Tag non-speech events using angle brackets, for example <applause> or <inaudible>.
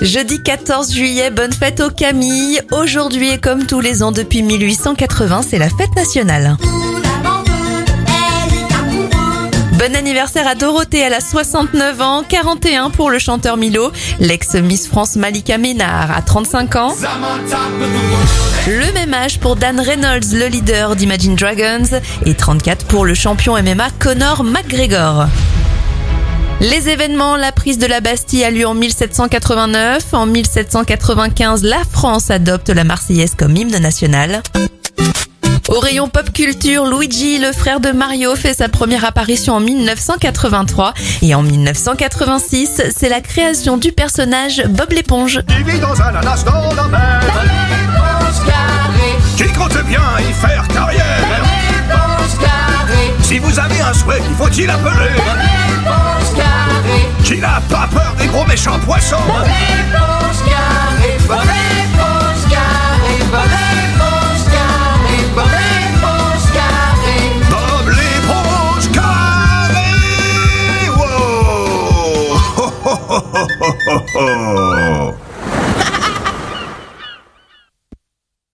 Jeudi 14 juillet, bonne fête aux Camille. Aujourd'hui et comme tous les ans depuis 1880, c'est la fête nationale. Bon anniversaire à Dorothée, elle a 69 ans, 41 pour le chanteur Milo, l'ex-Miss France Malika Ménard à 35 ans. Le même âge pour Dan Reynolds, le leader d'Imagine Dragons, et 34 pour le champion MMA Conor McGregor. Les événements, la prise de la Bastille a lieu en 1789. En 1795, la France adopte la Marseillaise comme hymne national. Au rayon pop culture, Luigi, le frère de Mario, fait sa première apparition en 1983 et en 1986, c'est la création du personnage Bob l'éponge. Il vit dans un ananas dans la mer. Qui compte bien y faire carrière? Si vous avez un souhait, qu'il faut-il appeler? peur des gros méchants poissons. Bonne réponse carré, bonne réponse bonne réponse bonne réponse Bob l'éponge Wow. <laughs> Oh,